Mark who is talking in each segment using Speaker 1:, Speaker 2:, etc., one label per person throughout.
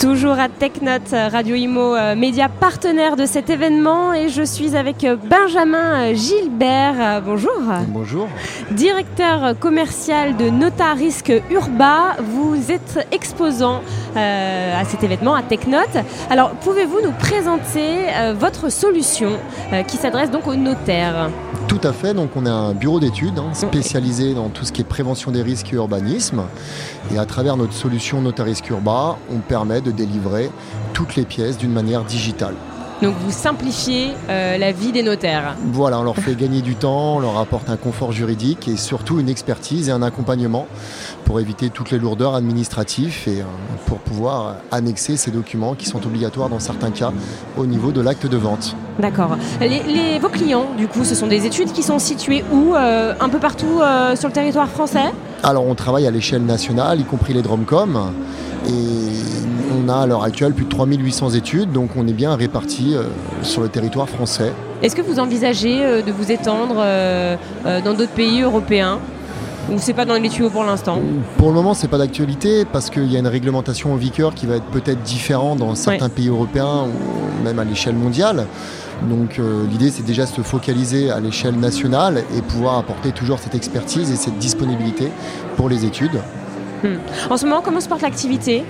Speaker 1: Toujours à TechNote, Radio Imo, euh, média partenaire de cet événement. Et je suis avec euh, Benjamin euh, Gilbert. bonjour.
Speaker 2: Bonjour.
Speaker 1: Directeur commercial de Notarisque Urba. Vous êtes exposant à cet événement, à TechNote. Alors, pouvez-vous nous présenter votre solution qui s'adresse donc aux notaires?
Speaker 2: Tout à fait. Donc, on a un bureau d'études hein, spécialisé dans tout ce qui est prévention des risques et urbanisme. Et à travers notre solution Notarisque Urba, on permet de délivrer toutes les pièces d'une manière digitale.
Speaker 1: Donc vous simplifiez euh, la vie des notaires.
Speaker 2: Voilà, on leur fait gagner du temps, on leur apporte un confort juridique et surtout une expertise et un accompagnement pour éviter toutes les lourdeurs administratives et euh, pour pouvoir annexer ces documents qui sont obligatoires dans certains cas au niveau de l'acte de vente.
Speaker 1: D'accord. Les, vos clients, du coup, ce sont des études qui sont situées où euh, Un peu partout sur le territoire français?
Speaker 2: Alors on travaille à l'échelle nationale, y compris les Dromcom. Et on a à l'heure actuelle plus de 3800 études, donc on est bien répartis euh, sur le territoire français.
Speaker 1: Est-ce que vous envisagez euh, de vous étendre euh, dans d'autres pays européens? Ou c'est pas dans les tuyaux pour l'instant
Speaker 2: Pour le moment, c'est pas d'actualité parce qu'il y a une réglementation en vigueur qui va être peut-être différente dans certains pays européens ou même à l'échelle mondiale. Donc l'idée, c'est déjà de se focaliser à l'échelle nationale et pouvoir apporter toujours cette expertise et cette disponibilité pour les études.
Speaker 1: Hmm. En ce moment, comment se porte l'activité?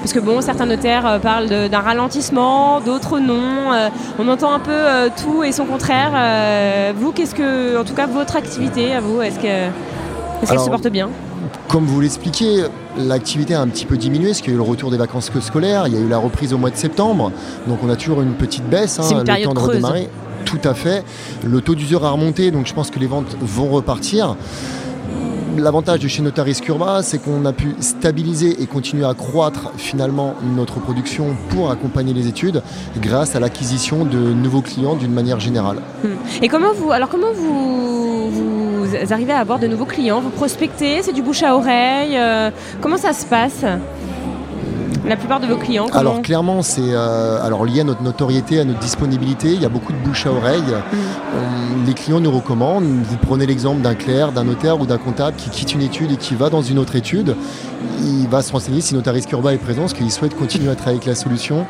Speaker 1: Parce que bon, certains notaires euh, parlent d'un ralentissement, d'autres non. Euh, on entend un peu euh, tout et son contraire. vous, qu'est-ce que, en tout cas, votre activité à vous, est-ce qu'elle se porte bien
Speaker 2: comme vous l'expliquez, l'activité a un petit peu diminué parce qu'il y a eu le retour des vacances scolaires, il y a eu la reprise au mois de septembre, donc on a toujours une petite baisse,
Speaker 1: hein, le temps de redémarrer.
Speaker 2: Tout à fait. Le taux d'usure a remonté, donc je pense que les ventes vont repartir. L'avantage de chez Notaris Curba, c'est qu'on a pu stabiliser et continuer à croître finalement notre production pour accompagner les études grâce à l'acquisition de nouveaux clients d'une manière générale.
Speaker 1: Hmm. Et comment vous, alors comment vous, vous arrivez à avoir de nouveaux clients? Vous prospectez C'est du bouche à oreille euh, Comment ça se passe? La plupart de vos clients
Speaker 2: Alors clairement, c'est euh, alors lié à notre notoriété, à notre disponibilité. Il y a beaucoup de bouche à oreille. Mm. les clients nous recommandent. Vous prenez l'exemple d'un clerc, d'un notaire ou d'un comptable qui quitte une étude et qui va dans une autre étude. Il va se renseigner si Notaris Curba est présent, parce qu'il souhaite continuer à travailler avec la solution.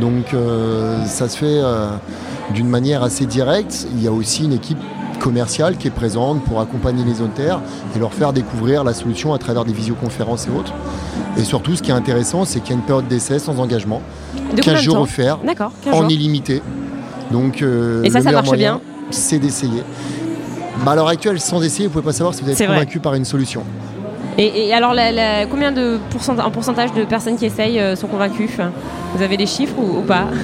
Speaker 2: Donc euh, ça se fait euh, d'une manière assez directe. Il y a aussi une équipe commerciale qui est présente pour accompagner les notaires et leur faire découvrir la solution à travers des visioconférences et autres. Et surtout, ce qui est intéressant, c'est qu'il y a une période d'essai sans engagement,
Speaker 1: de
Speaker 2: 15 jours offerts, en illimité. Donc,
Speaker 1: euh, et ça, ça marche bien
Speaker 2: C'est d'essayer. Bah, à l'heure actuelle, sans essayer, vous ne pouvez pas savoir si vous êtes convaincu par une solution.
Speaker 1: Et, alors, combien de pourcentage, pourcentage de personnes qui essayent euh, sont convaincues? Vous avez des chiffres ou, pas?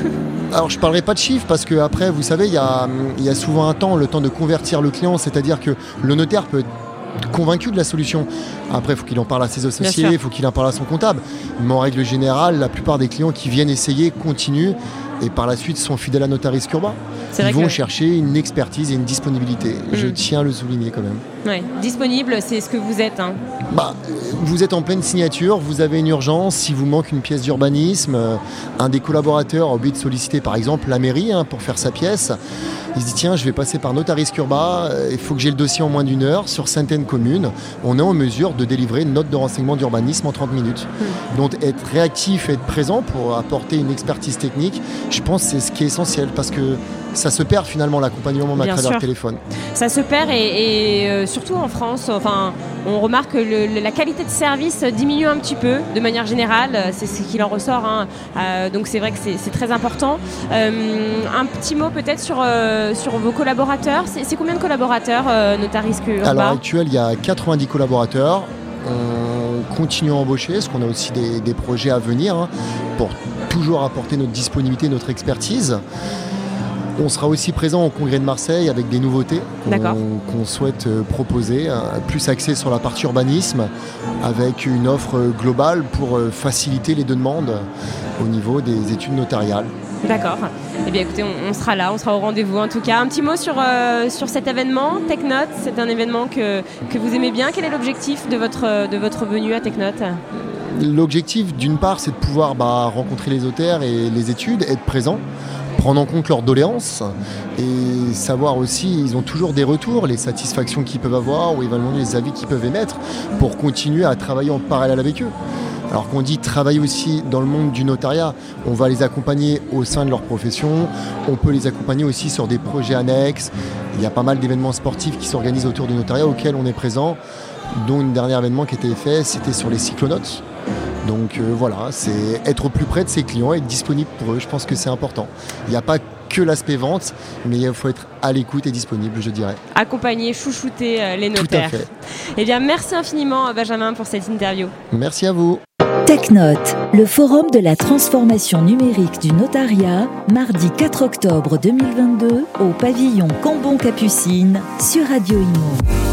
Speaker 2: alors je ne parlerai pas de chiffres parce que après vous savez il y, a, il y a souvent un temps, le temps de convertir le client, c'est-à-dire que le notaire peut être convaincu de la solution. Après, il faut qu'il en parle à ses associés, il faut qu'il en parle à son comptable. Mais en règle générale, la plupart des clients qui viennent essayer continuent et par la suite sont fidèles à Notaris Urba. Ils vont chercher une expertise et une disponibilité. Je mm. tiens à le souligner quand même.
Speaker 1: Ouais. Disponible, c'est ce que vous êtes. Hein.
Speaker 2: Bah, vous êtes en pleine signature, vous avez une urgence, si vous manque une pièce d'urbanisme, euh, un des collaborateurs a oublié de solliciter par exemple la mairie hein, pour faire sa pièce. Il se dit tiens, je vais passer par Notaris Urba, euh, il faut que j'ai le dossier en moins d'une heure sur certaines communes. On est en mesure de délivrer une note de renseignement d'urbanisme en 30 minutes. Mm. Donc être réactif et être présent pour apporter une expertise technique, je pense que c'est ce qui est essentiel parce que ça se perd finalement l'accompagnement à travers le téléphone.
Speaker 1: Ça se perd et, euh, surtout en France, enfin, on remarque que la qualité de service diminue un petit peu de manière générale, c'est ce qu'il en ressort. Hein. Euh, donc c'est vrai que c'est très important. Euh, un petit mot peut-être sur, sur vos collaborateurs. C'est combien de collaborateurs Notaris que
Speaker 2: À l'heure actuelle, il y a 90 collaborateurs. On continue à embaucher, parce qu'on a aussi des, projets à venir hein, pour toujours apporter notre disponibilité, notre expertise. On sera aussi présent au Congrès de Marseille avec des nouveautés qu'on souhaite euh, proposer, euh, plus axées sur la partie urbanisme, avec une offre globale pour euh, faciliter les demandes au niveau des études notariales.
Speaker 1: D'accord. Eh bien écoutez, on, sera là, on sera au rendez-vous en tout cas. Un petit mot sur, sur cet événement, TechNote, c'est un événement que, que vous aimez bien. Quel est l'objectif de votre, de votre venue à TechNote?
Speaker 2: L'objectif, d'une part, c'est de pouvoir bah, rencontrer les auteurs et les études, être présent, prendre en compte leurs doléances et savoir aussi, ils ont toujours des retours, les satisfactions qu'ils peuvent avoir ou éventuellement les avis qu'ils peuvent émettre pour continuer à travailler en parallèle avec eux. Alors qu'on dit travailler aussi dans le monde du notariat, on va les accompagner au sein de leur profession, on peut les accompagner aussi sur des projets annexes. Il y a pas mal d'événements sportifs qui s'organisent autour du notariat auxquels on est présent, dont une dernier événement qui était fait, c'était sur les cyclonotes. Donc euh, voilà, c'est être au plus près de ses clients, être disponible pour eux, je pense que c'est important. Il n'y a pas que l'aspect vente, mais il faut être à l'écoute et disponible, je dirais.
Speaker 1: Accompagner, chouchouter euh, les notaires.
Speaker 2: Tout à fait.
Speaker 1: Eh bien, merci infiniment, Benjamin, pour cette interview.
Speaker 2: Merci à vous.
Speaker 3: TechNote, le forum de la transformation numérique du notariat, mardi 4 octobre 2022 au pavillon Cambon-Capucine sur Radio Imo.